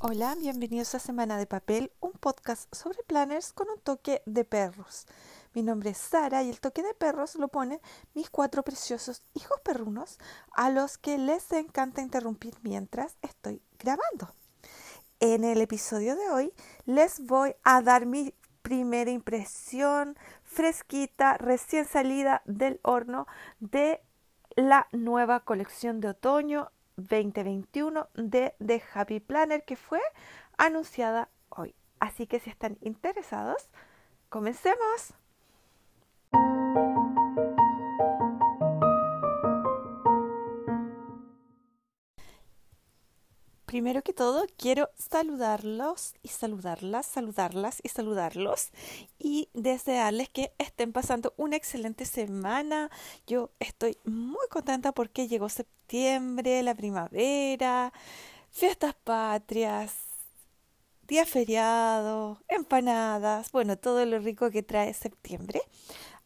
Hola, bienvenidos a Semana de Papel, un podcast sobre planners con un toque de perros. Mi nombre es Sara y el toque de perros lo ponen mis cuatro preciosos hijos perrunos a los que les encanta interrumpir mientras estoy grabando. En el episodio de hoy les voy a dar mi primera impresión fresquita, recién salida del horno de la nueva colección de otoño 2021 de The Happy Planner que fue anunciada hoy. Así que si están interesados, comencemos. Primero que todo, quiero saludarlos y saludarlas, saludarlas y saludarlos y desearles que estén pasando una excelente semana. Yo estoy muy contenta porque llegó septiembre, la primavera, fiestas patrias, día feriado, empanadas, bueno, todo lo rico que trae septiembre.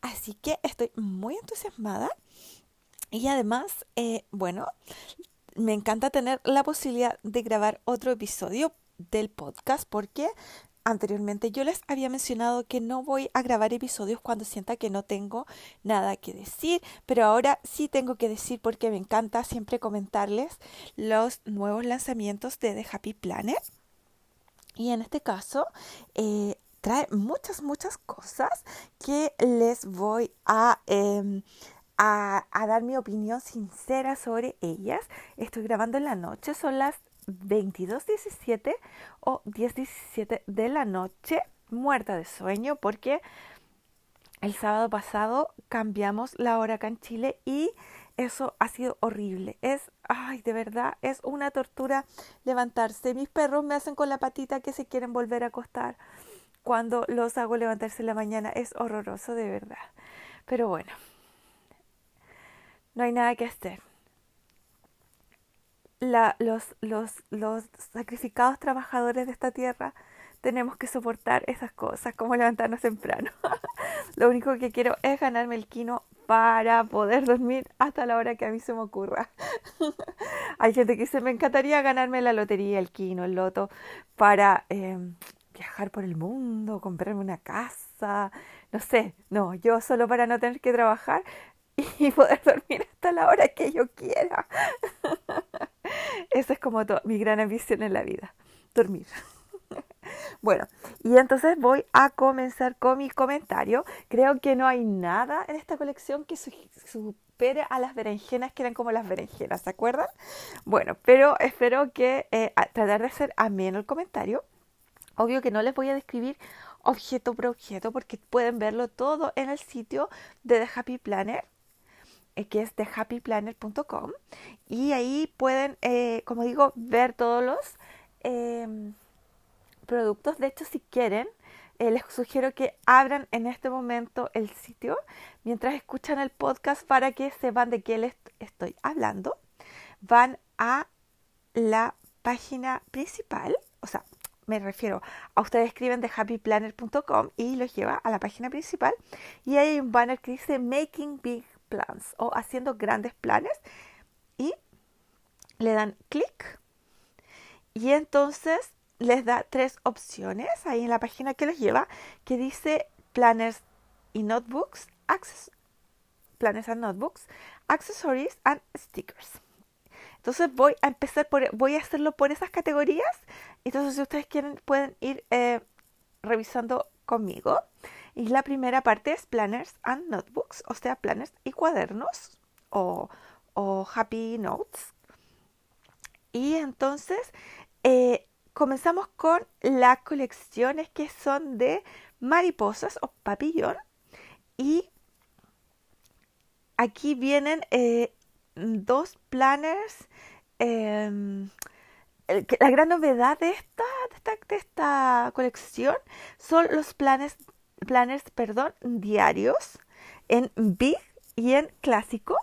Así que estoy muy entusiasmada. Y además, eh, bueno, me encanta tener la posibilidad de grabar otro episodio del podcast porque anteriormente yo les había mencionado que no voy a grabar episodios cuando sienta que no tengo nada que decir, pero ahora sí tengo que decir porque me encanta siempre comentarles los nuevos lanzamientos de The Happy Planet. Y en este caso, eh, trae muchas, muchas cosas que les voy a, em, a, dar mi opinión sincera sobre ellas. Estoy grabando en la noche, son las 22.17 o 10.17 de la noche, muerta de sueño porque el sábado pasado cambiamos la hora acá en Chile y eso ha sido horrible. Es, ay, de verdad, es una tortura levantarse. Mis perros me hacen con la patita que se quieren volver a acostar cuando los hago levantarse en la mañana. Es horroroso, de verdad. Pero bueno, no hay nada que hacer. Los, los, los sacrificados trabajadores de esta tierra tenemos que soportar esas cosas, como levantarnos temprano. Lo único que quiero es ganarme el quino para poder dormir hasta la hora que a mí se me ocurra. Hay gente que dice, me encantaría ganarme la lotería, el quino, el loto, para em, viajar por el mundo, comprarme una casa, no sé, no, yo solo para no tener que trabajar y poder dormir hasta la hora que yo quiera. Esa es como mi gran ambición en la vida, dormir. Bueno, y entonces voy a comenzar con mi comentario. Creo que no hay nada en esta colección que supere a las berenjenas que eran como las berenjenas, ¿se acuerdan? Bueno, pero espero que eh, tratar de hacer ameno el comentario. Obvio que no les voy a describir objeto por objeto porque pueden verlo todo en el sitio de The Happy Planner que es de happyplanner.com y ahí pueden, eh, como digo, ver todos los em, productos. De hecho, si quieren, eh, les sugiero que abran en este momento el sitio mientras escuchan el podcast para que sepan de qué les estoy hablando. Van a la página principal, o sea, me refiero a ustedes escriben de happyplanner.com y los lleva a la página principal y hay un banner que dice Making Big plans o haciendo grandes planes y le dan clic y entonces les da tres opciones ahí en la página que les lleva que dice planners y notebooks, access, planners and notebooks, accessories and stickers. Entonces voy a empezar por, voy a hacerlo por esas categorías. Entonces si ustedes quieren pueden ir eh, revisando conmigo. Y la primera parte es planners and notebooks, o sea, planners y cuadernos o, happy notes. Y entonces eh, comenzamos con las colecciones que son de mariposas o papillón. Y aquí vienen eh, dos planners. Em, la gran novedad de esta, de esta, de esta colección son los planes planners, perdón, diarios en big y en clásico.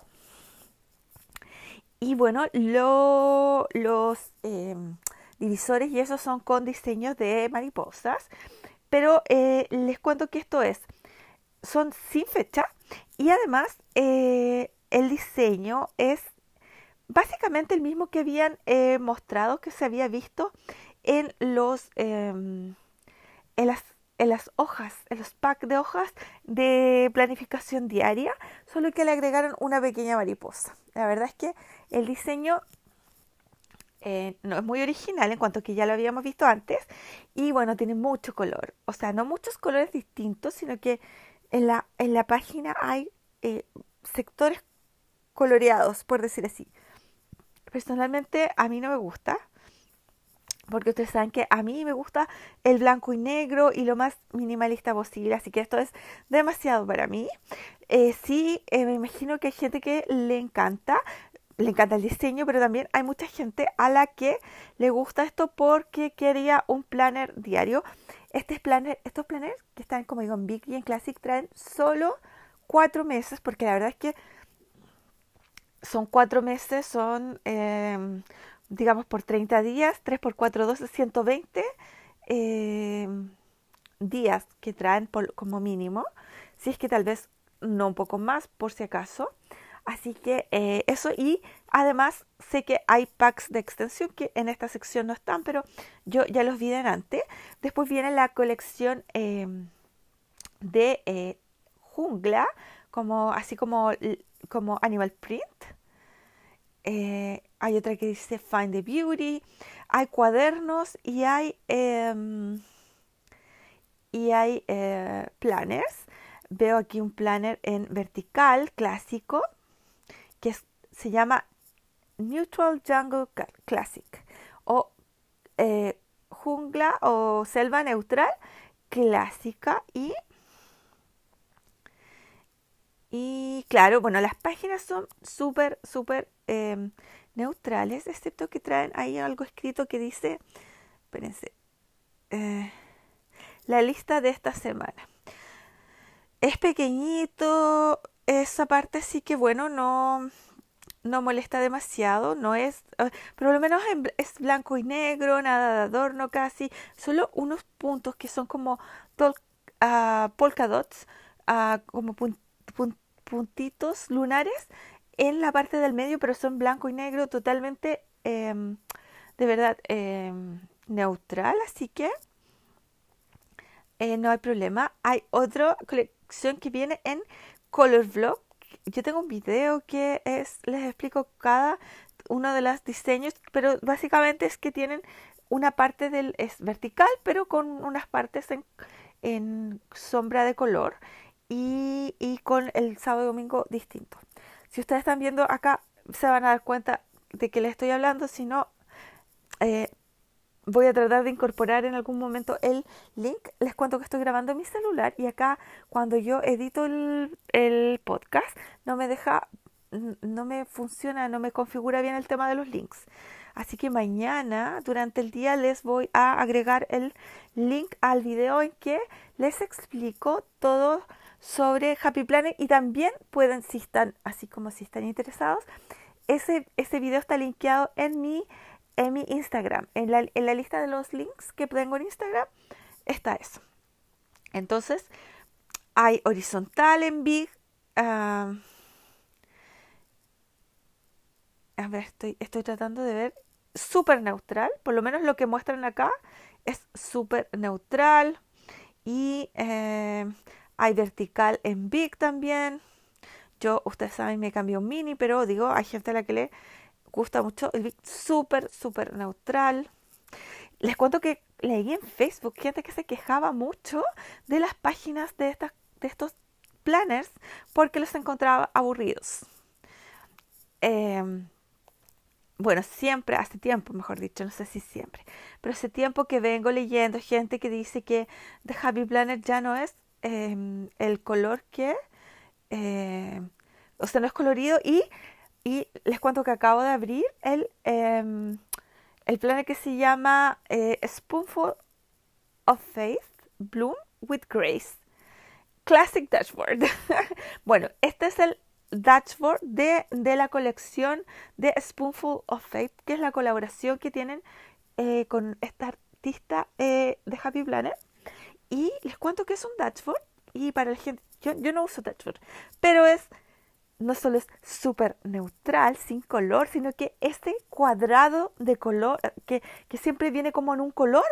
Y bueno, los em, divisores y esos son con diseños de mariposas. Pero eh, les cuento que esto es, son sin fecha y además eh, el diseño es básicamente el mismo que habían eh, mostrado, que se había visto en los em, en las en las hojas, en los packs de hojas de planificación diaria, solo que le agregaron una pequeña mariposa. La verdad es que el diseño eh, no es muy original en cuanto que ya lo habíamos visto antes y bueno, tiene mucho color. O sea, no muchos colores distintos, sino que en la, en la página hay eh, sectores coloreados, por decir así. Personalmente a mí no me gusta porque ustedes saben que a mí me gusta el blanco y negro y lo más minimalista posible, así que esto es demasiado para mí. Eh, sí, eh, me imagino que hay gente que le encanta, le encanta el diseño, pero también hay mucha gente a la que le gusta esto porque quería un planner diario. Este planner, estos planners que están, como digo, en Big y en Classic traen solo cuatro meses, porque la verdad es que son cuatro meses, son eh, digamos, por 30 días, 3 por 4, 12, 120 días que traen como mínimo, si es que tal vez no un poco más, por si acaso. Así que eh, eso y además sé que hay packs de extensión que en esta sección no están, pero yo ya los vi delante. Después viene la colección em, de eh, jungla, como, así como, como Animal Print. Eh, hay otra que dice Find the Beauty, hay cuadernos y hay, em, y hay eh, planners. Veo aquí un planner en vertical clásico que se llama Neutral Jungle Classic o eh, jungla o selva neutral clásica y y claro, bueno, las páginas son súper, súper em, neutrales, excepto que traen ahí algo escrito que dice, espérense, eh, la lista de esta semana. Es pequeñito, esa parte sí que bueno, no, no molesta demasiado, no es, eh, por lo menos es blanco y negro, nada de adorno casi, solo unos puntos que son como uh, polka dots, uh, como puntitos lunares en la parte del medio, pero son blanco y negro, totalmente em, de verdad em, neutral, así que eh, no hay problema. Hay otra colección que viene en Color Vlog. Yo tengo un video que es, les explico cada uno de los diseños, pero básicamente es que tienen una parte del es vertical, pero con unas partes en, en sombra de color y, y con el sábado y domingo distinto. Si ustedes están viendo acá, se van a dar cuenta de que les estoy hablando, si no, eh, voy a tratar de incorporar en algún momento el link. Les cuento que estoy grabando mi celular y acá cuando yo edito el, el, podcast no me deja, no me funciona, no me configura bien el tema de los links. Así que mañana durante el día les voy a agregar el link al video en que les explico todo sobre Happy Planet y también pueden, si están, así como si están interesados, ese, ese video está linkeado en mi, en mi Instagram. En la, en la lista de los links que tengo en Instagram está eso. Entonces, hay horizontal en Big. Ah, a ver, estoy, estoy tratando de ver. Súper neutral. Por lo menos lo que muestran acá es súper neutral. Y eh, hay vertical en Big también. Yo, ustedes saben, me cambié un mini, pero digo, hay gente a la que le gusta mucho el Big súper, súper neutral. Les cuento que leí en Facebook gente que se quejaba mucho de las páginas de, estas, de estos planners porque los encontraba aburridos. Em, bueno, siempre, hace tiempo, mejor dicho, no sé si siempre, pero hace tiempo que vengo leyendo gente que dice que The Happy Planner ya no es Em, el color que, eh, o sea, no es colorido y, y, les cuento que acabo de abrir el, eh, el planner que se llama eh, Spoonful of Faith Bloom with Grace Classic Dashboard. bueno, este es el dashboard de, de, la colección de Spoonful of Faith, que es la colaboración que tienen eh, con esta artista de Happy Planner. Y les cuento que es un dashboard. Y para la gente, yo, yo no uso dashboard, pero es no solo es súper neutral, sin color, sino que este cuadrado de color, que, que, siempre viene como en un color,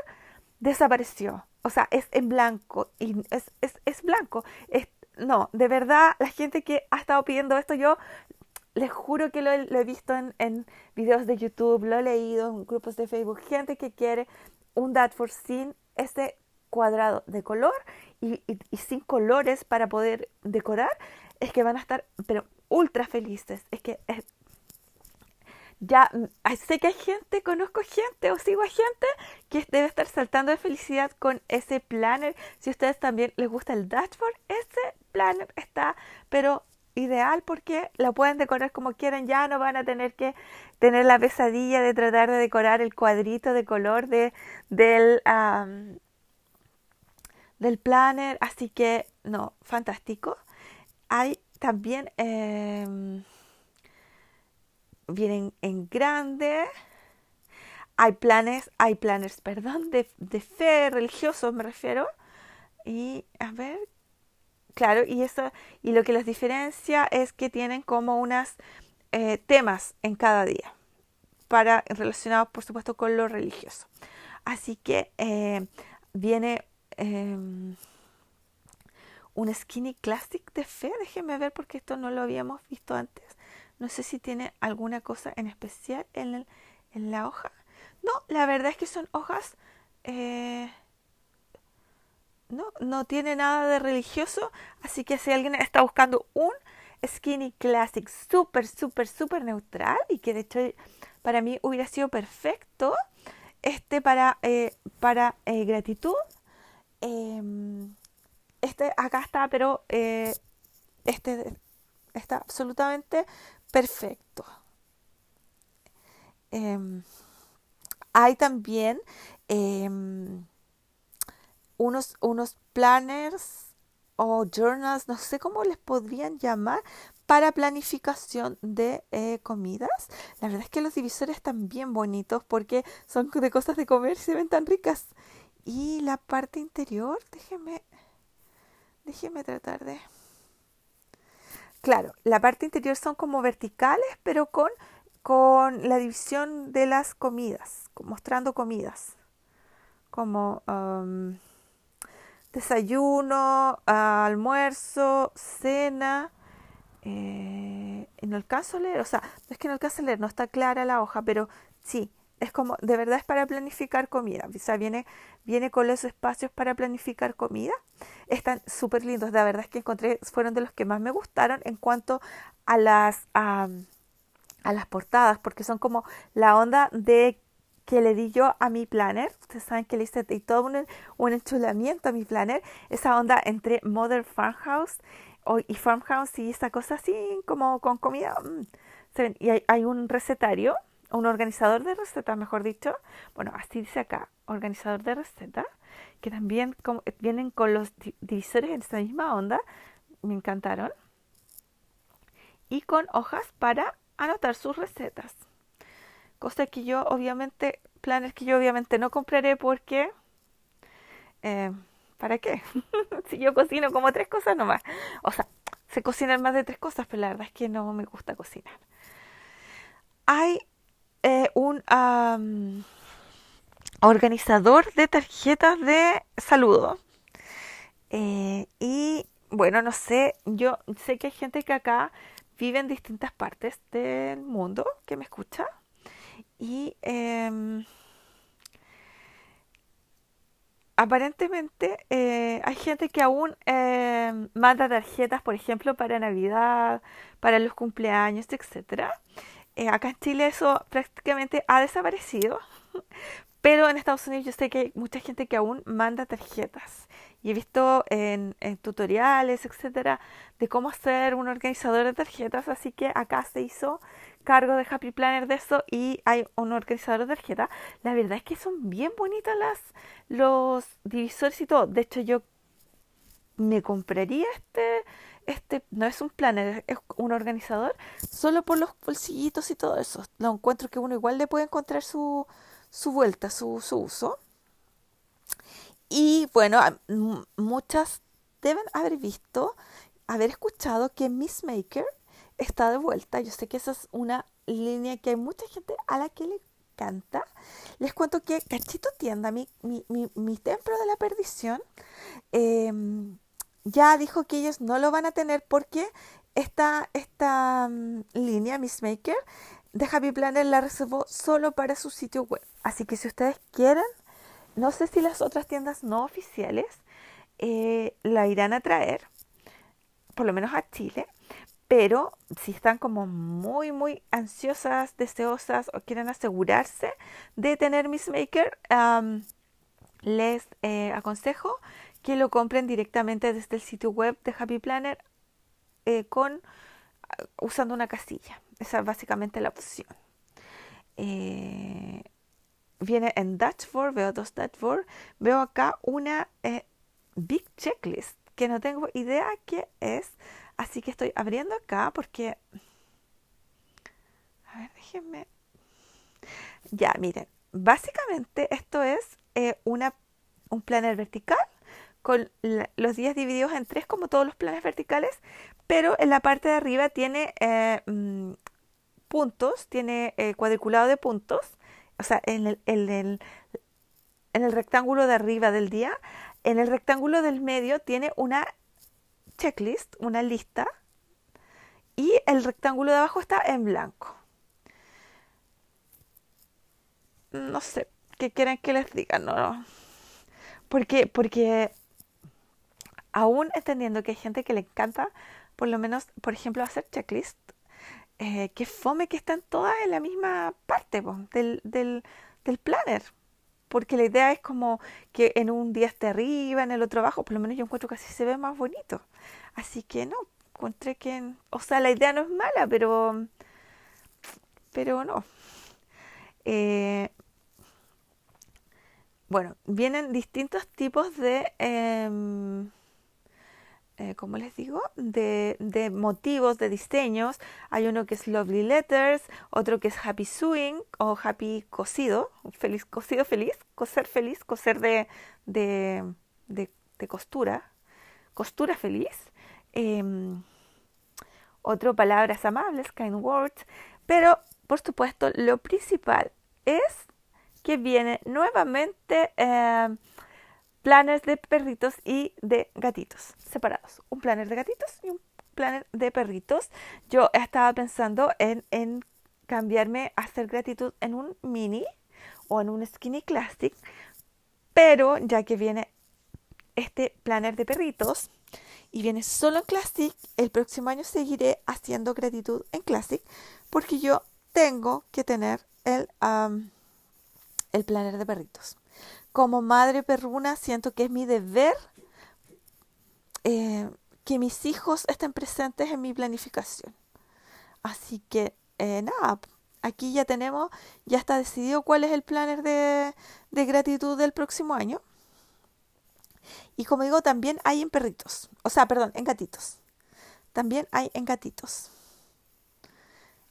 desapareció. O sea, es en blanco y es, es, es blanco. Es, no, de verdad, la gente que ha estado pidiendo esto, yo les juro que lo, he visto en, videos de YouTube, lo he leído en grupos de Facebook, gente que quiere un for sin este cuadrado de color y, sin colores para poder decorar, es que van a estar, pero ultra felices. Es que ya sé que hay gente, conozco gente o sigo a gente que debe estar saltando de felicidad con ese planner. Si a ustedes también les gusta el dashboard, ese planner está, pero ideal porque lo pueden decorar como quieran, ya no van a tener que tener la pesadilla de tratar de decorar el cuadrito de color de, del, del planner, así que no, fantástico. Hay también, em, vienen en grande, hay planes, hay planners, perdón, de, de fe religiosos me refiero. Y a ver, Claro, y eso, y lo que los diferencia es que tienen como unas eh, temas en cada día, para, relacionados por supuesto con lo religioso. Así que eh, viene em, un skinny classic de fe, déjenme ver porque esto no lo habíamos visto antes. No sé si tiene alguna cosa en especial en, en la hoja. No, la verdad es que son hojas eh, no, no tiene nada de religioso, así que si alguien está buscando un skinny classic súper, súper, súper neutral y que de hecho para mí hubiera sido perfecto, este para, eh, para eh, gratitud, em, este acá está, pero eh, este está absolutamente perfecto. Em, hay también em, unos, unos planners o journals, no sé cómo les podrían llamar, para planificación de eh, comidas. La verdad es que los divisores están bien bonitos porque son de cosas de comer y se ven tan ricas. Y la parte interior, déjenme, déjenme tratar de... Claro, la parte interior son como verticales, pero con, con la división de las comidas, mostrando comidas. Como... Desayuno, almuerzo, cena. Eh, no alcanzo a leer, o sea, no es que no alcanzo a leer, no está clara la hoja, pero sí, es como, de verdad es para planificar comida. O sea, viene, viene con los espacios para planificar comida. Están súper lindos, la verdad es que encontré, fueron de los que más me gustaron en cuanto a las, a las portadas, porque son como la onda de que le di yo a mi planner. Ustedes saben que le hice todo un, un enchulamiento a mi planner. Esa onda entre Mother Farmhouse y Farmhouse y esa cosa así como con comida. Mm, y hay, un recetario, un organizador de recetas, mejor dicho. Bueno, así dice acá, organizador de recetas, que también vienen con los divisores en esa misma onda. Me encantaron. Y con hojas para anotar sus recetas. Cosa que yo obviamente, planes que yo obviamente no compraré porque... Eh, ¿Para qué? si yo cocino como tres cosas nomás. O sea, se cocinan más de tres cosas, pero la verdad es que no me gusta cocinar. Hay eh, un organizador de tarjetas de saludo. Eh, y bueno, no sé, yo sé que hay gente que acá vive en distintas partes del mundo que me escucha. Y em, aparentemente eh, hay gente que aún em, manda tarjetas, por ejemplo, para Navidad, para los cumpleaños, etcétera. Eh, acá en Chile eso prácticamente ha desaparecido, pero en Estados Unidos yo sé que hay mucha gente que aún manda tarjetas. Y he visto en, en tutoriales, etcétera, de cómo ser un organizador de tarjetas, así que acá se hizo cargo de Happy Planner de eso y hay un organizador de tarjeta. La verdad es que son bien bonitas las, los divisores y todo. De hecho, yo me compraría este, este, no es un planner, es un organizador, solo por los bolsillitos y todo eso. Lo encuentro que uno igual le puede encontrar su, su vuelta, su, uso. Y bueno, muchas deben haber visto, haber escuchado que Miss Maker está de vuelta. Yo sé que esa es una línea que hay mucha gente a la que le encanta. Les cuento que Cachito Tienda, mi, mi, mi, templo de la perdición, em, ya dijo que ellos no lo van a tener porque esta, esta mm, línea, Miss Maker, de Happy Planner la reservó solo para su sitio web. Así que si ustedes quieren, no sé si las otras tiendas no oficiales eh, la irán a traer, por lo menos a Chile, pero si están como muy, muy ansiosas, deseosas o quieren asegurarse de tener Miss Maker, les eh, aconsejo que lo compren directamente desde el sitio web de Happy Planner eh, con usando una casilla. Esa es básicamente la opción. Eh, viene en Dashboard, veo dos Dashboard, veo acá una Big Checklist que no tengo idea qué es, así que estoy abriendo acá porque... A ver, déjenme... Ya, miren, básicamente esto es eh, una, un planner vertical con los días divididos en tres como todos los planes verticales, pero en la parte de arriba tiene eh, mm, puntos, tiene eh, cuadriculado de puntos, o sea, en el, en el rectángulo de arriba del día, en el rectángulo del medio tiene una checklist, una lista, y el rectángulo de abajo está en blanco. No sé, ¿qué quieren que les diga? No, no. Porque, porque aún entendiendo que hay gente que le encanta, por lo menos, por ejemplo, hacer checklist, eh, que fome que están todas en la misma parte del, del, planner. Porque la idea es como que en un día esté arriba, en el otro abajo, por lo menos yo encuentro que así se ve más bonito. Así que no, encontré que, o sea, la idea no es mala, pero, pero no. Eh, bueno, vienen distintos tipos de, eh, eh, ¿cómo les digo? De, de, motivos, de diseños. Hay uno que es Lovely Letters, otro que es Happy Sewing o Happy Cosido, feliz, cosido feliz, coser feliz, coser de, de, de, costura, costura feliz. Em, otro, palabras amables, kind words. Pero, por supuesto, lo principal es que viene nuevamente eh, planners de perritos y de gatitos separados. Un planner de gatitos y un planner de perritos. Yo estaba pensando en, cambiarme a hacer gratitud en un mini o en un skinny classic, pero ya que viene este planner de perritos y viene solo en classic, el próximo año seguiré haciendo gratitud en classic porque yo tengo que tener el, el planner de perritos como madre perruna siento que es mi deber eh, que mis hijos estén presentes en mi planificación. Así que eh, nada, aquí ya tenemos, ya está decidido cuál es el planner de, de gratitud del próximo año. Y como digo, también hay en perritos, o sea, perdón, en gatitos. También hay en gatitos.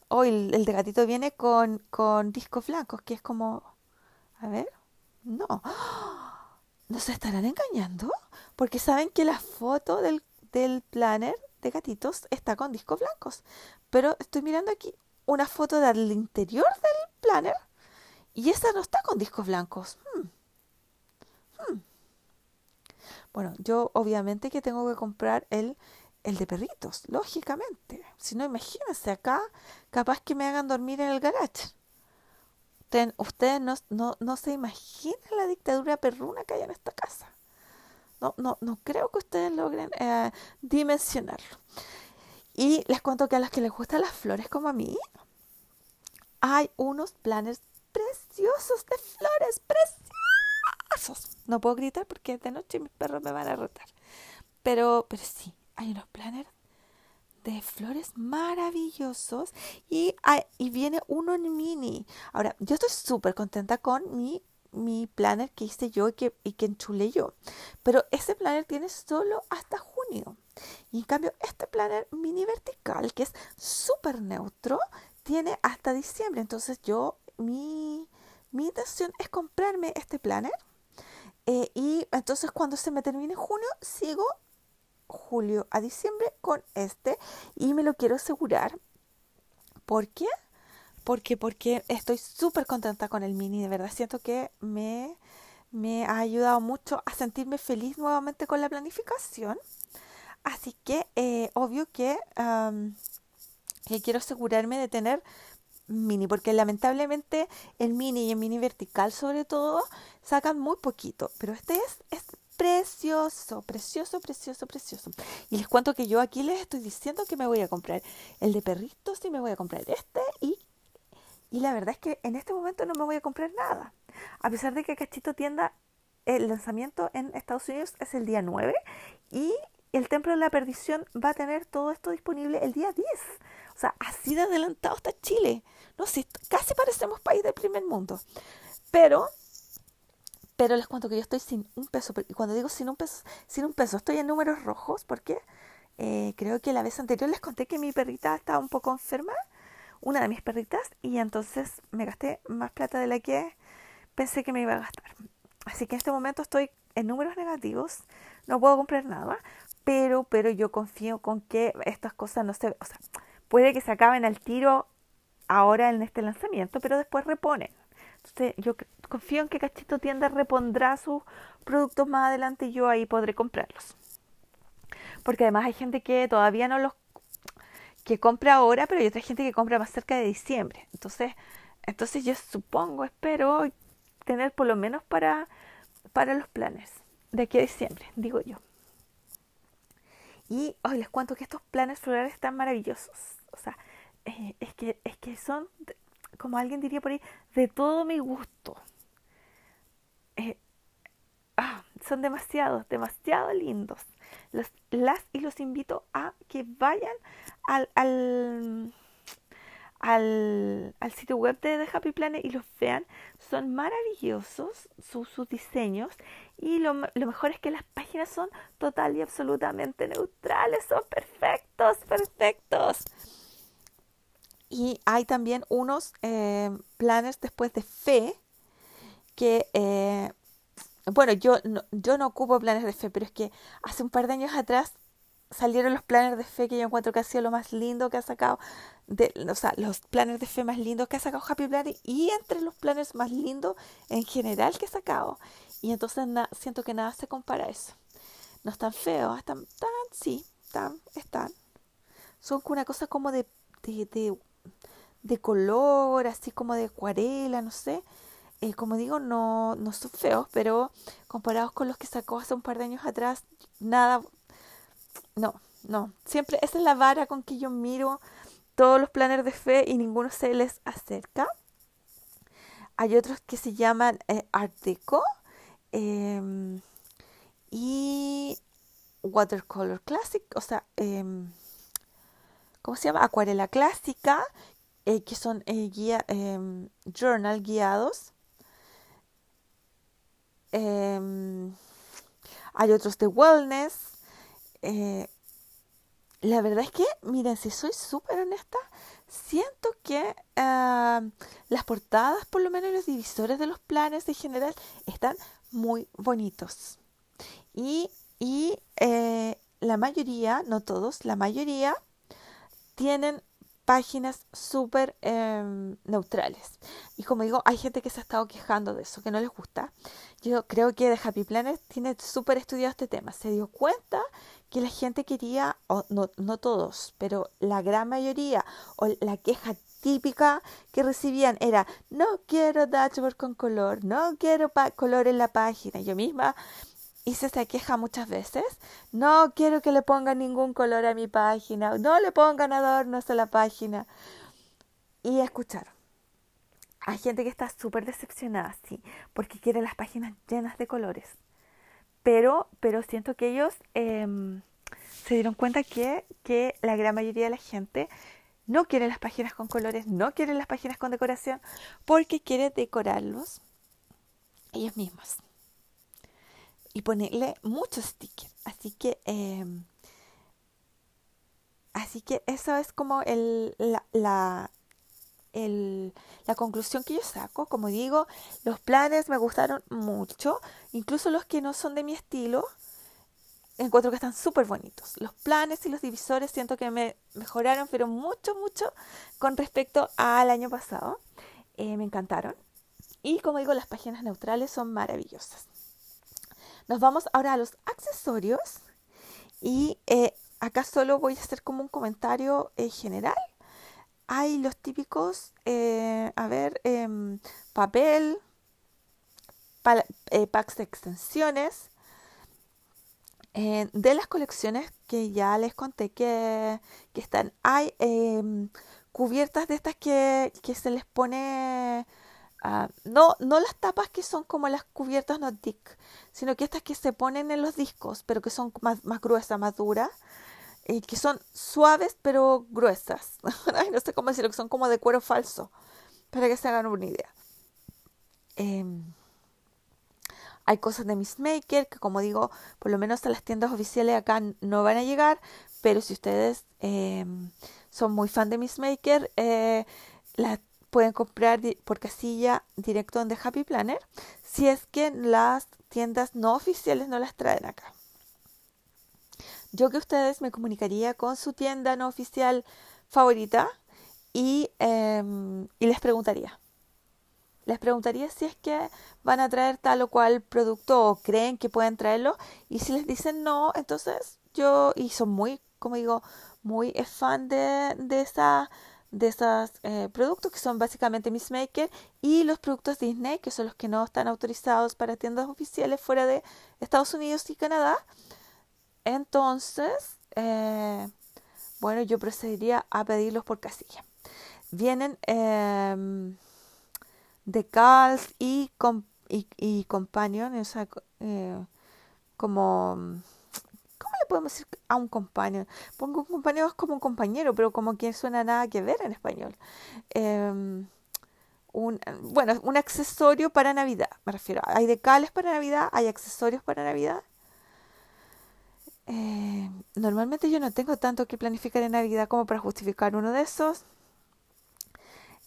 Hoy el, de gatito viene con, con discos blancos, que es como, a ver, no. ¿Nos estarán engañando? Porque saben que la foto del, del planner de gatitos está con discos blancos. Pero estoy mirando aquí una foto del interior del planner y esa no está con discos blancos. Hmm. Hmm. Bueno, yo obviamente que tengo que comprar el, el de perritos, lógicamente. Si no, imagínense acá, capaz que me hagan dormir en el garage ustedes no, no, no, se imaginan la dictadura perruna que hay en esta casa. No, no, no creo que ustedes logren eh, dimensionarlo. Y les cuento que a las que les gustan las flores como a mí, hay unos planes preciosos de flores, preciosos. No puedo gritar porque de noche mis perros me van a rotar. Pero, pero sí, hay unos planners de flores maravillosos y, y viene uno en mini. Ahora, yo estoy súper contenta con mi, mi planner que hice yo y que, y que yo. Pero ese planner tiene solo hasta junio. Y en cambio, este planner mini vertical, que es súper neutro, tiene hasta diciembre. Entonces yo, mi, mi intención es comprarme este planner. Eh, y entonces cuando se me termine junio, sigo julio a diciembre con este y me lo quiero asegurar. ¿Por qué? Porque, porque estoy súper contenta con el mini, de verdad siento que me, me ha ayudado mucho a sentirme feliz nuevamente con la planificación. Así que eh, obvio que, que quiero asegurarme de tener mini, porque lamentablemente el mini y el mini vertical sobre todo sacan muy poquito, pero este es, es precioso, precioso, precioso, precioso. Y les cuento que yo aquí les estoy diciendo que me voy a comprar el de perritos y me voy a comprar este y, y la verdad es que en este momento no me voy a comprar nada. A pesar de que Cachito Tienda, el lanzamiento en Estados Unidos es el día 9 y el Templo de la Perdición va a tener todo esto disponible el día 10. O sea, así de adelantado está Chile. No sé, casi parecemos país del primer mundo. Pero, pero les cuento que yo estoy sin un peso. Y cuando digo sin un peso, sin un peso, estoy en números rojos porque eh, creo que la vez anterior les conté que mi perrita estaba un poco enferma, una de mis perritas, y entonces me gasté más plata de la que pensé que me iba a gastar. Así que en este momento estoy en números negativos, no puedo comprar nada, pero, pero yo confío con que estas cosas no se, o sea, puede que se acaben al tiro ahora en este lanzamiento, pero después reponen. Entonces yo confío en que Cachito Tienda repondrá sus productos más adelante y yo ahí podré comprarlos. Porque además hay gente que todavía no los que compra ahora, pero hay otra gente que compra más cerca de diciembre. Entonces, entonces yo supongo, espero tener por lo menos para, para los planes de aquí a diciembre, digo yo. Y hoy les cuento que estos planes florales están maravillosos. O sea, eh, es, que, es que son, como alguien diría por ahí, de todo mi gusto. Eh, ah, son demasiado, demasiado lindos. Los, las y los invito a que vayan al, al, al, al sitio web de Happy Planet y los vean. Son maravillosos sus diseños y lo, lo, mejor es que las páginas son total y absolutamente neutrales, son perfectos, perfectos. Y hay también unos eh, planes después de fe que, eh, bueno, yo no, yo no ocupo planes de fe, pero es que hace un par de años atrás salieron los planes de fe que yo encuentro que ha sido lo más lindo que ha sacado, o sea, los planes de fe más lindos que ha sacado Happy Planet y entre los planes más lindos en general que ha sacado. Y entonces siento que nada se compara a eso. No están feos, están tan, sí, están, están. Son una cosa como de de color, así como de acuarela, no sé. Eh, como digo, no, no son feos, pero comparados con los que sacó hace un par de años atrás, nada, no, no. Siempre, esa es la vara con que yo miro todos los planners de fe y ninguno se les acerca. Hay otros que se llaman eh, Art Deco em, y Watercolor Classic, o sea, em, ¿cómo se llama? Acuarela clásica, eh, que son eh, em, journal guiados. Em, hay otros de wellness. Eh, la verdad es que, miren, si soy súper honesta, siento que ah, las portadas, por lo menos los divisores de los planes en general, están muy bonitos. Y, y la mayoría, no todos, la mayoría tienen páginas súper em, neutrales. Y como digo, hay gente que se ha estado quejando de eso, que no les gusta. Yo creo que The Happy Planet tiene súper estudiado este tema. Se dio cuenta que la gente quería, no, no todos, pero la gran mayoría, o la queja típica que recibían era, no quiero dashboard con color, no quiero color en la página. Yo misma y se queja muchas veces. No quiero que le pongan ningún color a mi página. No le pongan adornos a la página. Y escuchar. Hay gente que está súper decepcionada, sí, porque quiere las páginas llenas de colores. Pero, pero siento que ellos em, se dieron cuenta que, que la gran mayoría de la gente no quiere las páginas con colores, no quiere las páginas con decoración, porque quiere decorarlos ellos mismos y ponerle muchos stickers. Así que, em, así que eso es como el, la, la, el, la conclusión que yo saco. Como digo, los planes me gustaron mucho, incluso los que no son de mi estilo. encuentro que están súper bonitos. Los planes y los divisores siento que me mejoraron, pero mucho, mucho con respecto al año pasado. Eh, me encantaron. Y como digo, las páginas neutrales son maravillosas. Nos vamos ahora a los accesorios. Y eh, acá solo voy a hacer como un comentario eh, general. Hay los típicos, a ver, em, papel, packs de extensiones, eh, de las colecciones que ya les conté que, están, hay em, cubiertas de estas que, se les pone, ah, no, no las tapas que son como las cubiertas no dick, sino que estas que se ponen en los discos, pero que son más, más gruesas, más duras, y que son suaves pero gruesas. no sé cómo decirlo, que son como de cuero falso, para que se hagan una idea. Em, hay cosas de Miss Maker que, como digo, por lo menos a las tiendas oficiales acá no van a llegar, pero si ustedes em, son muy fan de Miss Maker, eh, las pueden comprar por casilla directo The Happy Planner, si es que las tiendas no oficiales no las traen acá. Yo que ustedes me comunicaría con su tienda no oficial favorita y, em, y les preguntaría les preguntaría si es que van a traer tal o cual producto o creen que pueden traerlo. Y si les dicen no, entonces yo, y son muy, como digo, muy fan de, de esa de esos eh, productos que son básicamente Miss Maker y los productos Disney que son los que no están autorizados para tiendas oficiales fuera de Estados Unidos y Canadá. Entonces eh, bueno yo procedería a pedirlos por casilla. Vienen eh, decals y, y, y companion, o sea, eh, como, ¿cómo le podemos decir a un companion? Pongo un es como un compañero, pero como que suena nada que ver en español. Em, un, bueno, un accesorio para Navidad, me refiero. Hay decals para Navidad, hay accesorios para Navidad. Eh, normalmente yo no tengo tanto que planificar en Navidad como para justificar uno de esos.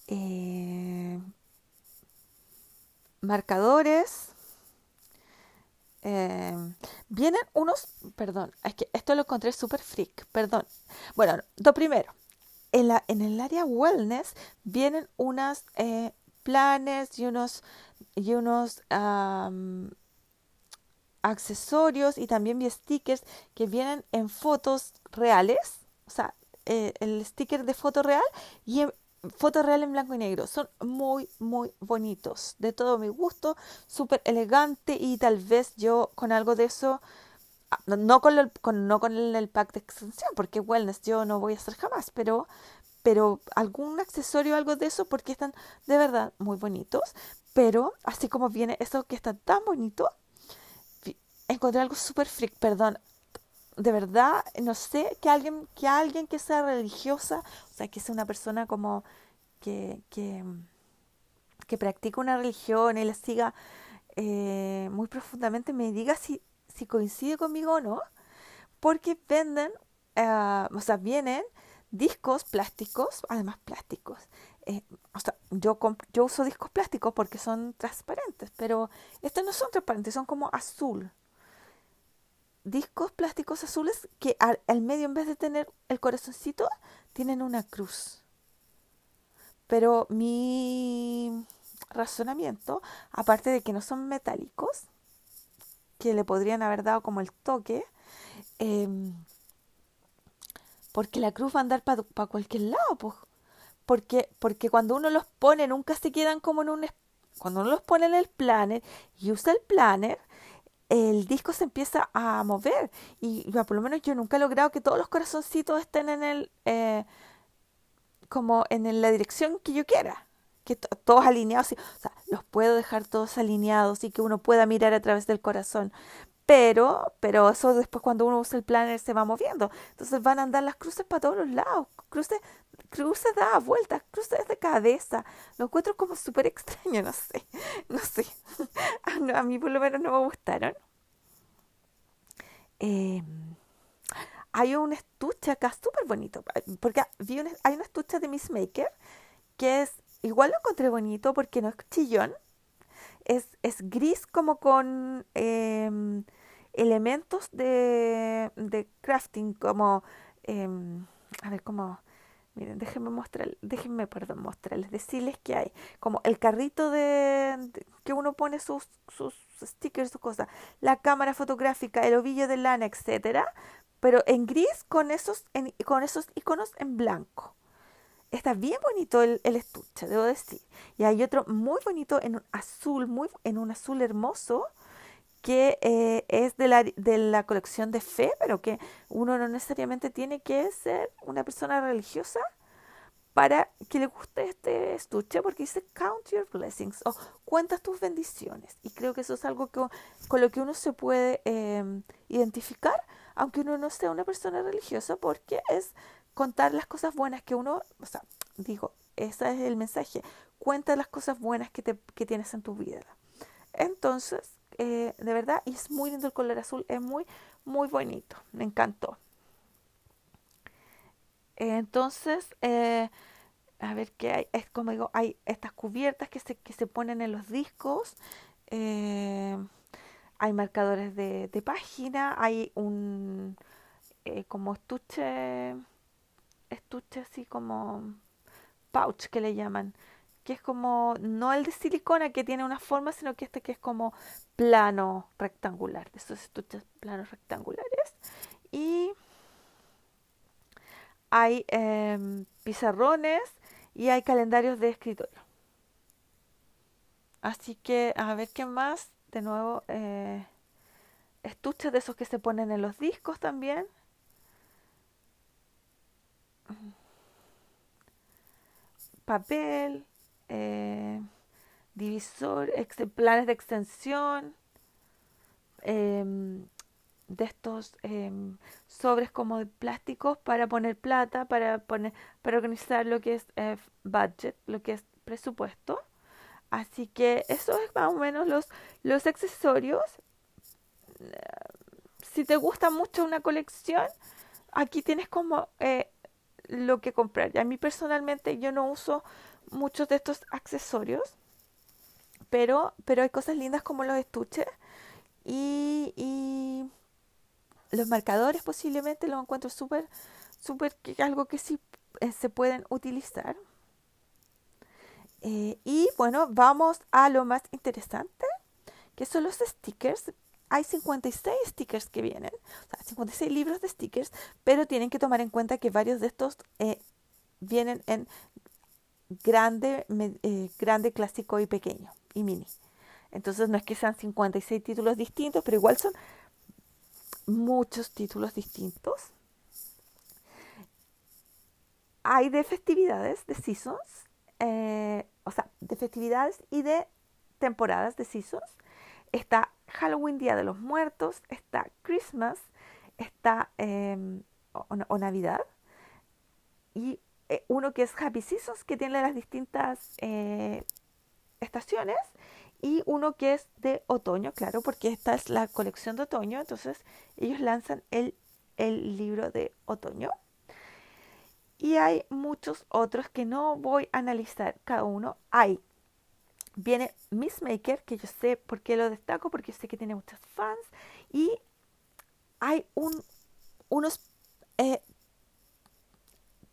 Eh, marcadores. Eh, vienen unos, perdón, es que esto lo encontré súper freak, perdón. Bueno, lo primero, en, la, en el área wellness vienen unas eh, planes y unos, y unos accesorios y también vi stickers que vienen en fotos reales, o sea, eh, el sticker de foto real y en, fotos reales en blanco y negro. Son muy, muy bonitos. De todo mi gusto. Súper elegante y tal vez yo con algo de eso... Ah, no con, el, no con el, pack de extensión, porque wellness yo no voy a hacer jamás, pero, pero algún accesorio, algo de eso, porque están de verdad muy bonitos. Pero así como viene eso que está tan bonito, encontré algo súper freak, perdón, de verdad, no sé, que alguien, que alguien que sea religiosa, o sea, que sea una persona como que, que, que practica una religión y la siga eh, muy profundamente, me diga si, si coincide conmigo o no, porque venden, eh, o sea, vienen discos plásticos, además plásticos. Eh, o sea, yo, yo uso discos plásticos porque son transparentes, pero estos no son transparentes, son como azul discos plásticos azules que al, medio, en vez de tener el corazoncito, tienen una cruz. Pero mi razonamiento, aparte de que no son metálicos, que le podrían haber dado como el toque, em, porque la cruz va a andar para cualquier lado, pues. Porque, porque cuando uno los pone, nunca se quedan como en un... Cuando uno los pone en el planner y usa el planner, el disco se empieza a mover y por lo menos yo nunca he logrado que todos los corazoncitos estén en el eh, como en la dirección que yo quiera que todos alineados o sea los puedo dejar todos alineados y que uno pueda mirar a través del corazón pero pero eso después cuando uno usa el planner se va moviendo. Entonces van a andar las cruces para todos los lados cruces cruces da vueltas cruces de cabeza. Lo encuentro como súper extraño no sé no sé. A mí por lo menos no me gustaron. Eh, hay un estuche acá súper bonito, porque vi hay un estuche de Miss Maker que es, igual lo encontré bonito porque no es chillón, es, es gris como con, em, elementos de, de crafting como, em, a ver, como, miren, déjenme mostrar, déjenme, perdón, mostrarles, decirles que hay como el carrito de, que uno pone sus, sus stickers, sus cosas, la cámara fotográfica, el ovillo de lana, etcétera, pero en gris con esos, con esos iconos en blanco. Está bien bonito el, estuche, debo decir. Y hay otro muy bonito en un azul, muy, en un azul hermoso, que eh, es de la, de la colección de fe, pero que uno no necesariamente tiene que ser una persona religiosa para que le guste este estuche, porque dice Count Your Blessings o cuentas tus bendiciones. Y creo que eso es algo que, con lo que uno se puede em, identificar, aunque uno no sea una persona religiosa, porque es contar las cosas buenas que uno, o sea, digo, ese es el mensaje, cuenta las cosas buenas que, te, que tienes en tu vida. Entonces, eh, de verdad, y es muy lindo el color azul, es muy, muy bonito, me encantó. Entonces, eh, a ver qué hay, es como digo, hay estas cubiertas que se, que se ponen en los discos, eh, hay marcadores de, de, página, hay un como estuche estuche así como pouch que le llaman, que es como, no el de silicona que tiene una forma, sino que este que es como plano rectangular, de esos estuches planos rectangulares. Y hay em, pizarrones y hay calendarios de escritorio. Así que, a ver qué más. De nuevo, eh, estuches de esos que se ponen en los discos también. papel, eh, divisor, planes de extensión, em, de estos em, sobres como de plásticos para poner plata, para poner, para organizar lo que es eh, budget, lo que es presupuesto. Así que eso es más o menos los, los accesorios. Si te gusta mucho una colección, aquí tienes como eh, lo que comprar. A mí personalmente yo no uso muchos de estos accesorios, pero, pero hay cosas lindas como los estuches y, los marcadores posiblemente los encuentro súper, súper, algo que sí eh, se pueden utilizar. Eh, y bueno, vamos a lo más interesante, que son los stickers hay 56 stickers que vienen, o sea, 56 libros de stickers, pero tienen que tomar en cuenta que varios de estos eh, vienen en grande, eh, grande, clásico y pequeño y mini. Entonces no es que sean 56 títulos distintos, pero igual son muchos títulos distintos. Hay de festividades, de seasons, eh, o sea, de festividades y de temporadas de seasons. Está Halloween, Día de los Muertos, está Christmas, está em, o, Navidad, y eh, uno que es Happy Seasons, que tiene las distintas eh, estaciones, y uno que es de otoño, claro, porque esta es la colección de otoño, entonces ellos lanzan el, el libro de otoño. Y hay muchos otros que no voy a analizar cada uno. Hay viene Miss Maker, que yo sé por qué lo destaco, porque sé que tiene muchos fans, y hay un, unos eh,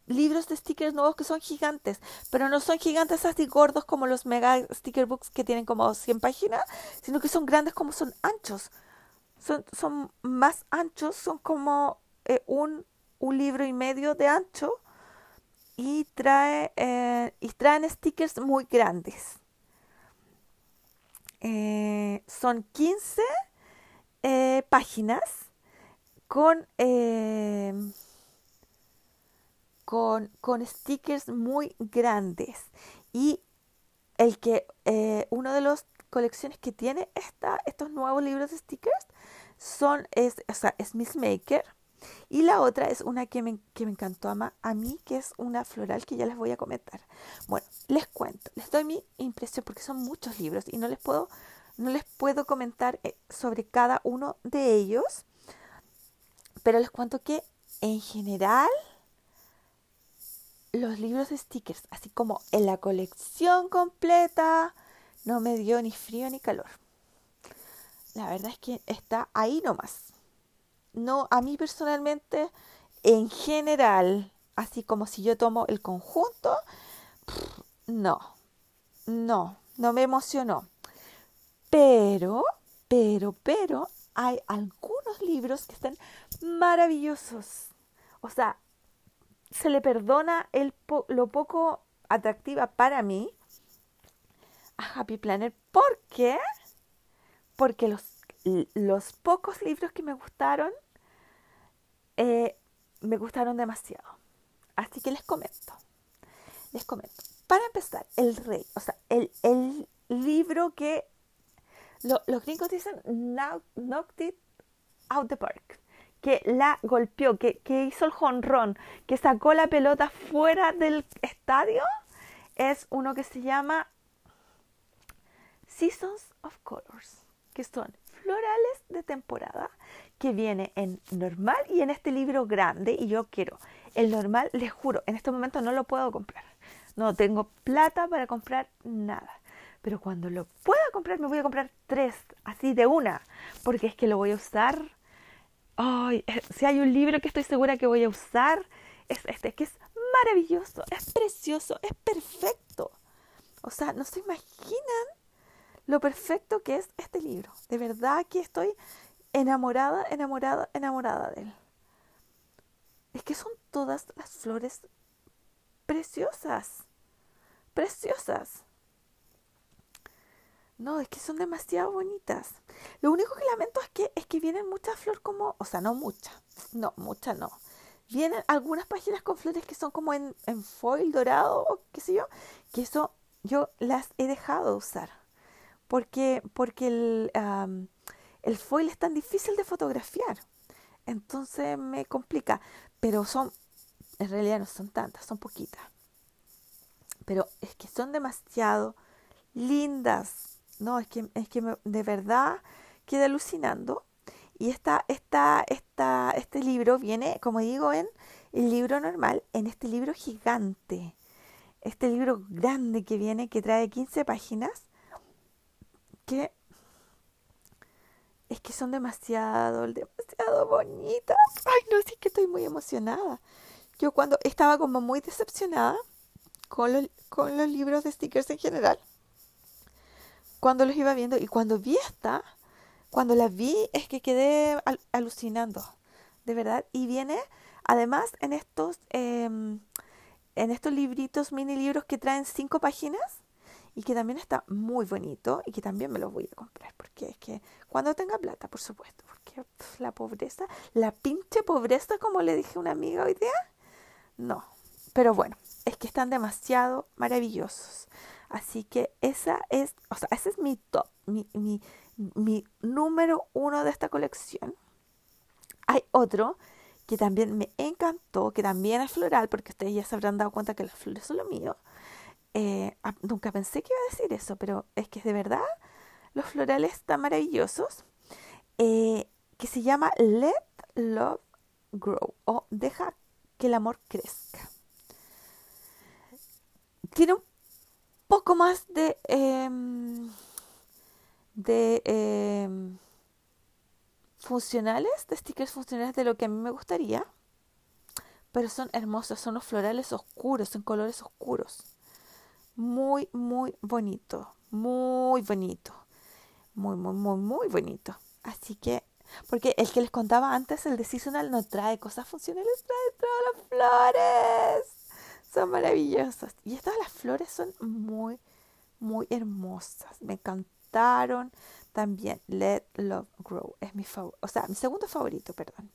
libros de stickers nuevos que son gigantes, pero no son gigantes así gordos como los mega sticker books que tienen como 100 páginas, sino que son grandes como son anchos. Son, son más anchos, son como eh, un, un libro y medio de ancho y trae eh, y traen stickers muy grandes. Eh, son 15 eh, páginas con, con, con, stickers muy grandes. Y el que uno de las colecciones que tiene esta, estos nuevos libros de stickers son, es, o sea, es Miss Maker. Y la otra es una que me, que me encantó a, a mí, que es una floral que ya les voy a comentar. Bueno, les cuento, les doy mi impresión porque son muchos libros y no les puedo, no les puedo comentar eh, sobre cada uno de ellos, pero les cuento que en general los libros stickers, así como en la colección completa, no me dio ni frío ni calor. la verdad es que está ahí nomás. No, a mí personalmente, en general, así como si yo tomo el conjunto, no, no, no me emocionó. Pero, pero, pero, hay algunos libros que están maravillosos. O sea, se le perdona el lo poco atractiva para mí a Happy Planner. ¿Por qué? Porque los, los pocos libros que me gustaron, eh, me gustaron demasiado. Así que les comento. Les comento. Para empezar, El Rey, o sea, el, el libro que los gringos dicen knocked it out the park, que la golpeó, que, que hizo el jonrón, que sacó la pelota fuera del estadio, es uno que se llama Seasons of Colors, que son florales de temporada, que viene en normal y en este libro grande, y yo quiero el normal, les juro, en este momento no lo puedo comprar. No tengo plata para comprar nada. Pero cuando lo pueda comprar, me voy a comprar tres, así de una, porque es que lo voy a usar. Ay, eh, si hay un libro que estoy segura que voy a usar, es este, que es maravilloso, es precioso, es perfecto. O sea, no se imaginan lo perfecto que es este libro. De verdad que estoy enamorada, enamorada, enamorada de él. Es que son todas las flores preciosas, preciosas. No, es que son demasiado bonitas. Lo único que lamento es que es que vienen muchas flores como, o sea, no muchas, no, muchas no. Vienen algunas páginas con flores que son como en, foil dorado o qué sé yo, que eso yo las he dejado de usar porque, porque el, el foil es tan difícil de fotografiar. Entonces me complica. Pero son, en realidad no son tantas, son poquitas. Pero es que son demasiado lindas. No, es que, es que de verdad queda alucinando. Y esta, esta, esta, este libro viene, como digo, en el libro normal, en este libro gigante. Este libro grande que viene, que trae 15 páginas que es que son demasiado, demasiado bonitas. Ay, no, sí que estoy muy emocionada. Yo cuando estaba como muy decepcionada con con los libros de stickers en general, cuando los iba viendo y cuando vi esta, cuando la vi es que quedé alucinando, de verdad. Y viene además en estos, em, en estos libritos, mini libros que traen cinco páginas y que también está muy bonito y que también me lo voy a comprar porque es que cuando tenga plata, por supuesto, porque la pobreza, la pinche pobreza como le dije a una amiga hoy día, no, pero bueno, es que están demasiado maravillosos. Así que esa es, o sea, ese es mi top, mi, mi, mi número uno de esta colección. Hay otro que también me encantó, que también es floral, porque ustedes ya se habrán dado cuenta que las flores son lo mío. Eh, ah, nunca pensé que iba a decir eso, pero es que de verdad los florales están maravillosos. Eh, que se llama Let Love Grow o Deja que el amor crezca. Tiene un poco más de, em, de em, funcionales, de stickers funcionales de lo que a mí me gustaría. Pero son hermosos, son los florales oscuros, en colores oscuros muy, muy bonito, muy bonito, muy, muy, muy, muy bonito. Así que, porque el que les contaba antes, el de seasonal no trae cosas funcionales, trae todas las flores. Son maravillosas. Y estas las flores son muy, muy hermosas. Me encantaron. También Let Love Grow es mi favorito, o sea, mi segundo favorito, perdón.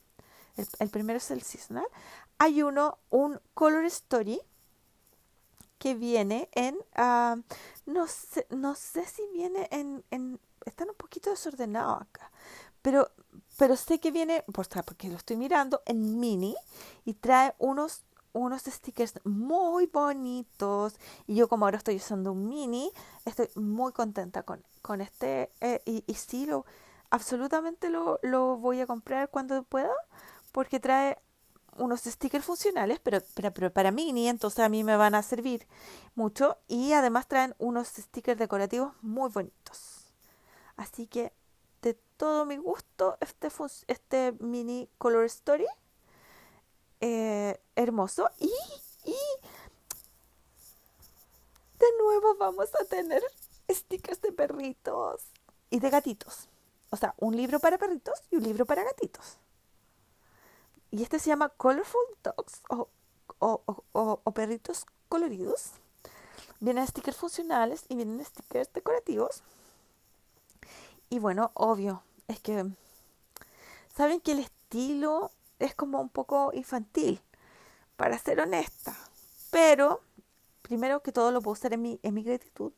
El, el primero es el seasonal. Hay uno, un Color Story, que viene en, ah, no, sé, no sé si viene en, en, están un poquito desordenados acá, pero, pero sé que viene, porque lo estoy mirando, en mini y trae unos, unos stickers muy bonitos y yo como ahora estoy usando un mini, estoy muy contenta con, con este eh, y, sí, absolutamente lo, lo voy a comprar cuando pueda porque trae unos stickers funcionales, pero, pero, para mini, entonces a mí me van a servir mucho. Y además traen unos stickers decorativos muy bonitos. Así que de todo mi gusto este, este mini color story. Eh, hermoso. Y, y de nuevo vamos a tener stickers de perritos y de gatitos. O sea, un libro para perritos y un libro para gatitos. Y este se llama Colorful Dogs o, o perritos coloridos. Vienen stickers funcionales y vienen stickers decorativos. Y bueno, obvio, es que saben que el estilo es como un poco infantil, para ser honesta. Pero, primero que todo lo puedo usar en mi, en mi gratitud.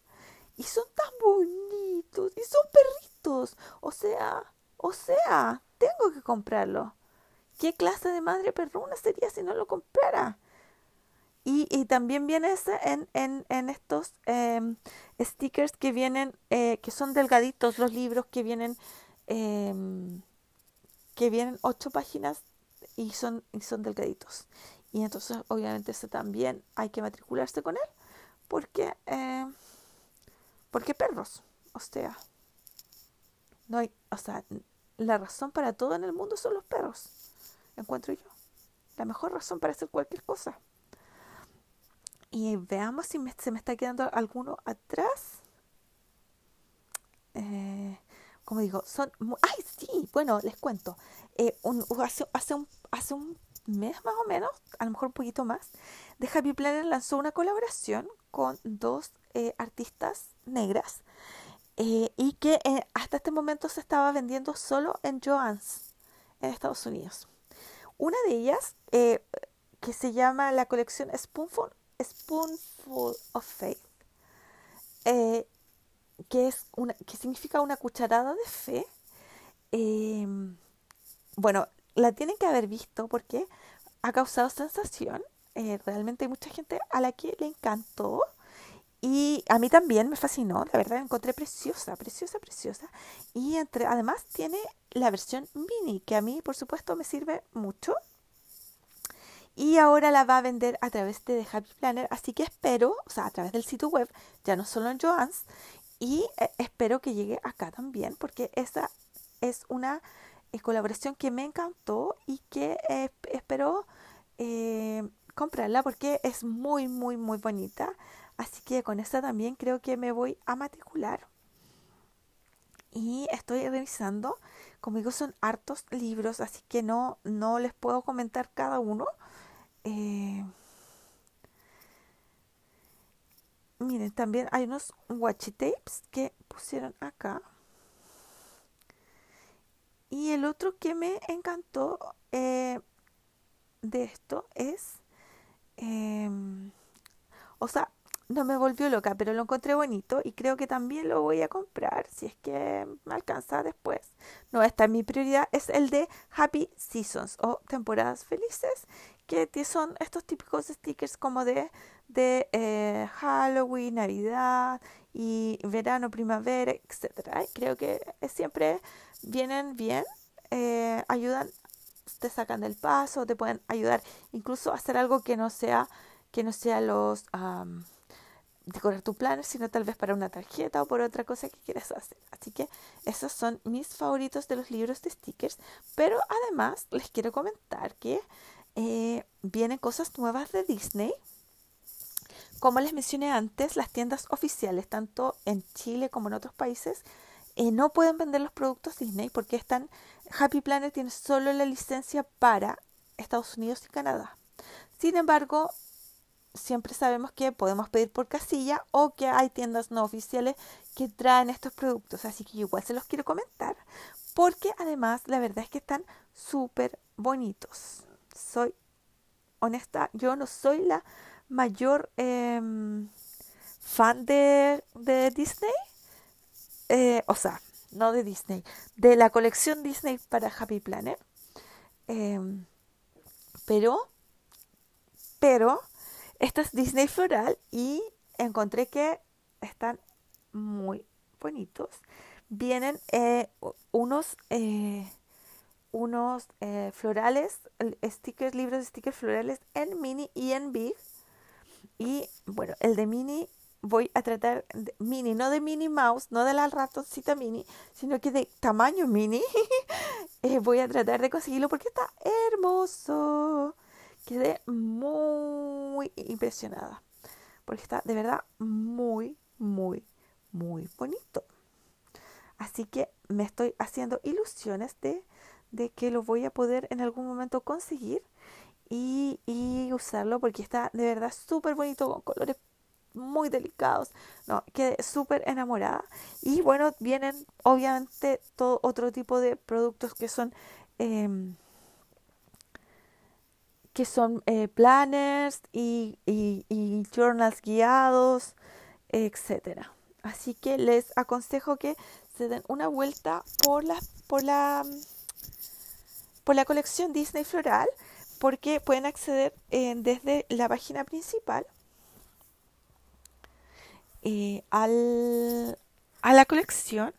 Y son tan bonitos, y son perritos. O sea, o sea, tengo que comprarlo. ¿Qué clase de madre perruna sería si no lo comprara? Y, y también viene ese en, en, en estos em, stickers que vienen, eh, que son delgaditos, los libros que vienen, em, que vienen ocho páginas y son, y son delgaditos. Y entonces obviamente ese también hay que matricularse con él porque, eh, porque perros, o sea, no hay, o sea, la razón para todo en el mundo son los perros, encuentro yo. La mejor razón para hacer cualquier cosa. Y veamos si se me está quedando alguno atrás. Eh, como digo, son... ¡Ay, sí! Bueno, les cuento. Eh, hace, hace, un, hace un mes más o menos, a lo mejor un poquito más, de Happy Planner lanzó una colaboración con dos eh, artistas negras y que hasta este momento se estaba vendiendo solo en Joann's, en Estados Unidos. Una de ellas, que se llama la colección Spoonful spoonful of faith, eh, que, es una, que significa una cucharada de fe. Em, bueno, la tienen que haber visto porque ha causado sensación. Eh, realmente hay mucha gente a la que le encantó. Y a mí también me fascinó, la verdad la encontré preciosa, preciosa, preciosa. Y entre, además tiene la versión mini, que a mí por supuesto me sirve mucho y ahora la va a vender a través de The Happy Planner, así que espero, o sea, a través del sitio web, ya no solo en Joann's, y eh, espero que llegue acá también, porque esa es una eh, colaboración que me encantó y que eh, espero comprarla porque es muy, muy, muy bonita. Así que con esta también creo que me voy a matricular. Y estoy revisando, conmigo son hartos libros, así que no, no les puedo comentar cada uno miren, también hay unos watch tapes que pusieron acá. Y el otro que me encantó eh, de esto es, em, o sea, no me volvió loca, pero lo encontré bonito y creo que también lo voy a comprar si es que me alcanza después. No, esta es mi prioridad, es el de Happy Seasons o temporadas felices que son estos típicos stickers como de, de eh, Halloween, Navidad y verano, primavera, etc. creo que siempre vienen bien, eh, ayudan, te sacan del paso, te pueden ayudar incluso a hacer algo que no sea, que no sea los decorar tu plan, sino tal vez para una tarjeta o por otra cosa que quieras hacer. Así que esos son mis favoritos de los libros de stickers. Pero además les quiero comentar que eh, vienen cosas nuevas de Disney. Como les mencioné antes, las tiendas oficiales, tanto en Chile como en otros países, eh, no pueden vender los productos Disney porque están, Happy Planet tiene solo la licencia para Estados Unidos y Canadá. Sin embargo, siempre sabemos que podemos pedir por casilla o que hay tiendas no oficiales que traen estos productos. Así que igual se los quiero comentar porque además la verdad es que están súper bonitos soy honesta, yo no soy la mayor em, fan de, Disney. Eh, o sea, no de Disney, de la colección Disney para Happy Planet. Em, pero, pero, esta es Disney Floral y encontré que están muy bonitos. Vienen eh, unos eh, unos eh, florales, stickers, libros de stickers florales en mini y en big. Y bueno, el de mini voy a tratar de mini, no de mini mouse, no de la ratoncita mini, sino que de tamaño mini. Eh, voy a tratar de conseguirlo porque está hermoso. Quedé muy impresionada. Porque está de verdad muy, muy, muy bonito. Así que me estoy haciendo ilusiones de, de que lo voy a poder en algún momento conseguir y, y usarlo porque está de verdad súper bonito con colores muy delicados. No, quedé súper enamorada. Y bueno, vienen obviamente todo otro tipo de productos que son em, que son eh, planners y, y, journals guiados, etcétera. Así que les aconsejo que se den una vuelta por la, por la, por la colección Disney Floral porque pueden acceder eh, desde la página principal eh, al, a la colección.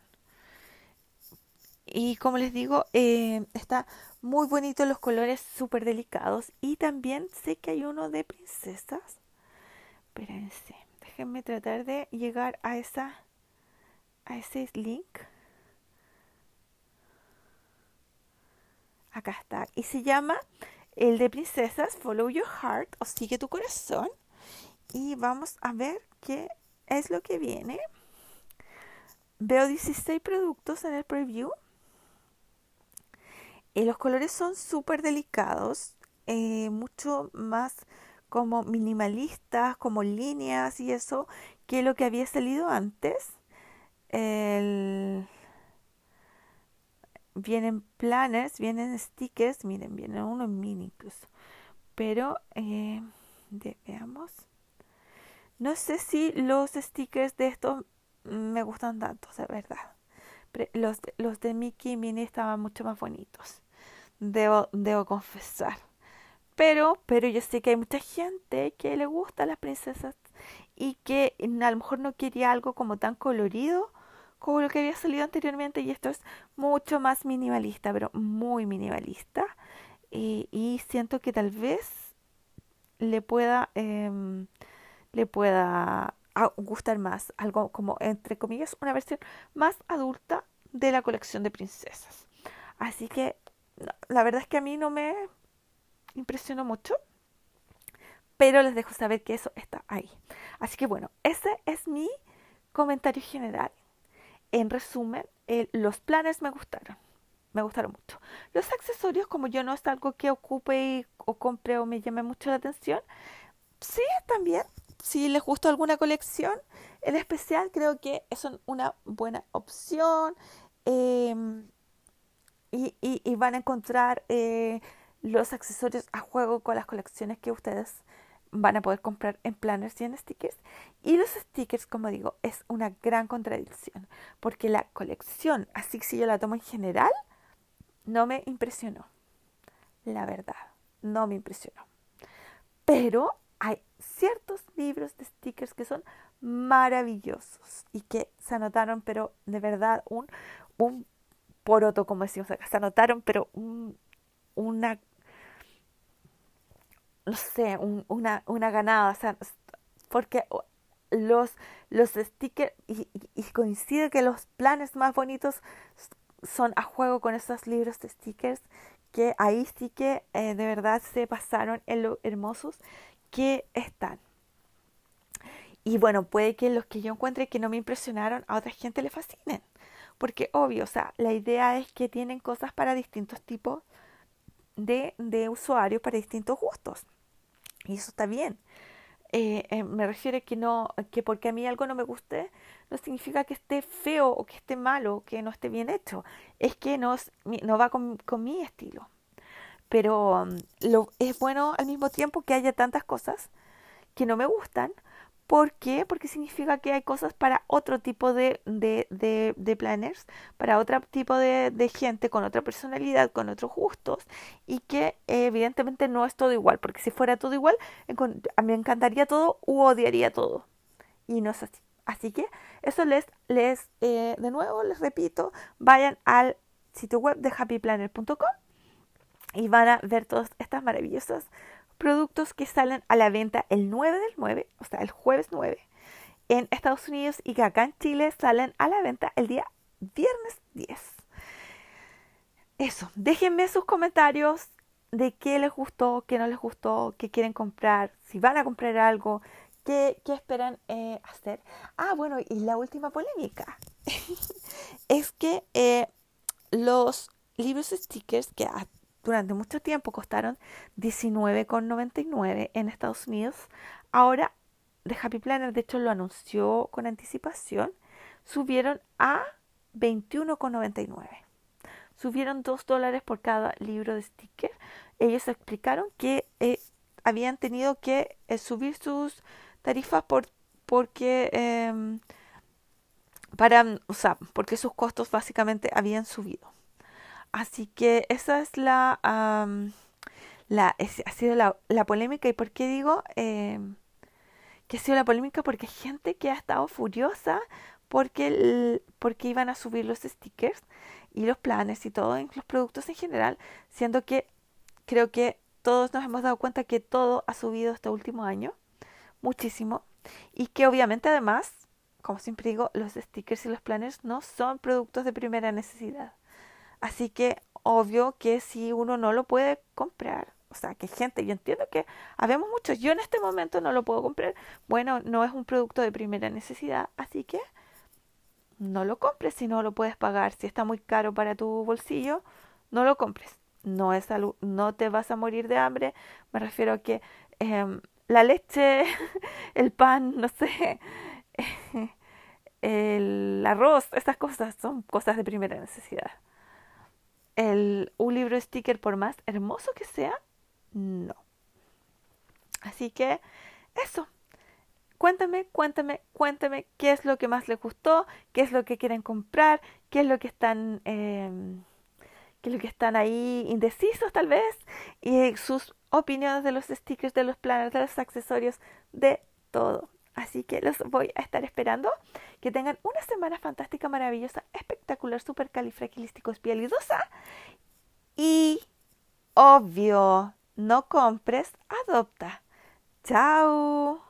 Y como les digo, eh, está muy bonito los colores súper delicados. Y también sé que hay uno de princesas. Espérense, déjenme tratar de llegar a esa a ese link. Acá está. Y se llama el de princesas, Follow Your Heart o Sigue tu corazón. Y vamos a ver qué es lo que viene. Veo 16 productos en el preview. Y los colores son súper delicados, eh, mucho más como minimalistas, como líneas y eso, que lo que había salido antes. Vienen planners, vienen stickers, miren, vienen uno en mini incluso. Pero, eh, veamos. No sé si los stickers de estos me gustan tanto, de verdad. Los, los de Mickey y Minnie estaban mucho más bonitos. Debo, debo confesar. Pero, pero yo sé que hay mucha gente que le gusta las princesas y que a lo mejor no quería algo como tan colorido como lo que había salido anteriormente y esto es mucho más minimalista, pero muy minimalista. Y, y siento que tal vez le pueda em, le pueda gustar más, algo como, entre comillas, una versión más adulta de la colección de princesas. Así que la verdad es que a mí no me impresionó mucho, pero les dejo saber que eso está ahí. Así que bueno, ese es mi comentario general. En resumen, los planes me gustaron, me gustaron mucho. Los accesorios, como yo no es algo que ocupe o compre o me llame mucho la atención, sí, también si les gustó alguna colección en especial, creo que es una buena opción. Em, y, van a encontrar eh, los accesorios a juego con las colecciones que ustedes van a poder comprar en planners y en stickers. Y los stickers, como digo, es una gran contradicción, porque la colección, así que si yo la tomo en general, no me impresionó. La verdad, no me impresionó. Pero hay ciertos libros de stickers que son maravillosos y que se anotaron, pero de verdad, un, un poroto, como decimos acá, se anotaron, pero un, una, no sé, una, una ganada, o sea, porque los, los stickers, y, coincide que los planes más bonitos son a juego con esos libros de stickers, que ahí sí que eh, de verdad se pasaron en lo hermosos que están. Y bueno, puede que los que yo encuentre que no me impresionaron a otra gente le fascinen. Porque obvio, o sea, la idea es que tienen cosas para distintos tipos de, de usuarios, para distintos gustos. Y eso está bien. Eh, eh, me refiero a que no, que porque a mí algo no me guste, no significa que esté feo o que esté malo, que no esté bien hecho. Es que no, no va con, con mi estilo pero um, lo, es bueno al mismo tiempo que haya tantas cosas que no me gustan. ¿Por qué? Porque significa que hay cosas para otro tipo de, de, de, planners, para otro tipo de, de, gente con otra personalidad, con otros gustos, y que evidentemente no es todo igual, porque si fuera todo igual, me encantaría todo u odiaría todo. Y no es así. Así que eso les, les eh, de nuevo les repito, vayan al sitio web de happyplanner.com y van a ver todos estos maravillosos productos que salen a la venta el 9 del 9, o sea, el jueves 9. en Estados Unidos y que acá en Chile salen a la venta el día viernes 10. Eso, déjenme sus comentarios de qué les gustó, qué no les gustó, qué quieren comprar, si van a comprar algo, qué, qué esperan eh, hacer. Ah, bueno, y la última polémica es que eh, los libros stickers que durante mucho tiempo costaron $19,99 en Estados Unidos, ahora The Happy Planner, de hecho lo anunció con anticipación, subieron a $21,99. Subieron 2 dólares por cada libro de sticker. Ellos explicaron que eh, habían tenido que eh, subir sus tarifas por, porque em, para, o sea, porque sus costos básicamente habían subido. Así que esa es la, la ha sido la, la, polémica. ¿Y por qué digo em, que ha sido la polémica? Porque hay gente que ha estado furiosa porque, porque iban a subir los stickers y los planes y todo los productos en general, siendo que creo que todos nos hemos dado cuenta que todo ha subido este último año, muchísimo, y que obviamente además, como siempre digo, los stickers y los planners no son productos de primera necesidad. Así que obvio que si uno no lo puede comprar, o sea, que gente, yo entiendo que habemos muchos, yo en este momento no lo puedo comprar, bueno, no es un producto de primera necesidad, así que no lo compres si no lo puedes pagar, si está muy caro para tu bolsillo, no lo compres. No es salud, no te vas a morir de hambre, me refiero a que em, la leche, el pan, no sé, el arroz, estas cosas son cosas de primera necesidad el, un libro sticker, por más hermoso que sea, no. Así que eso. Cuéntame, cuéntame, cuéntame qué es lo que más les gustó, qué es lo que quieren comprar, qué es lo que están, eh, qué es lo que están ahí indecisos tal vez, y sus opiniones de los stickers, de los planes, de los accesorios, de todo. Así que los voy a estar esperando. Que tengan una semana fantástica, maravillosa, espectacular, super califragilístico, espialidosa. Y obvio, no compres, adopta. Chao.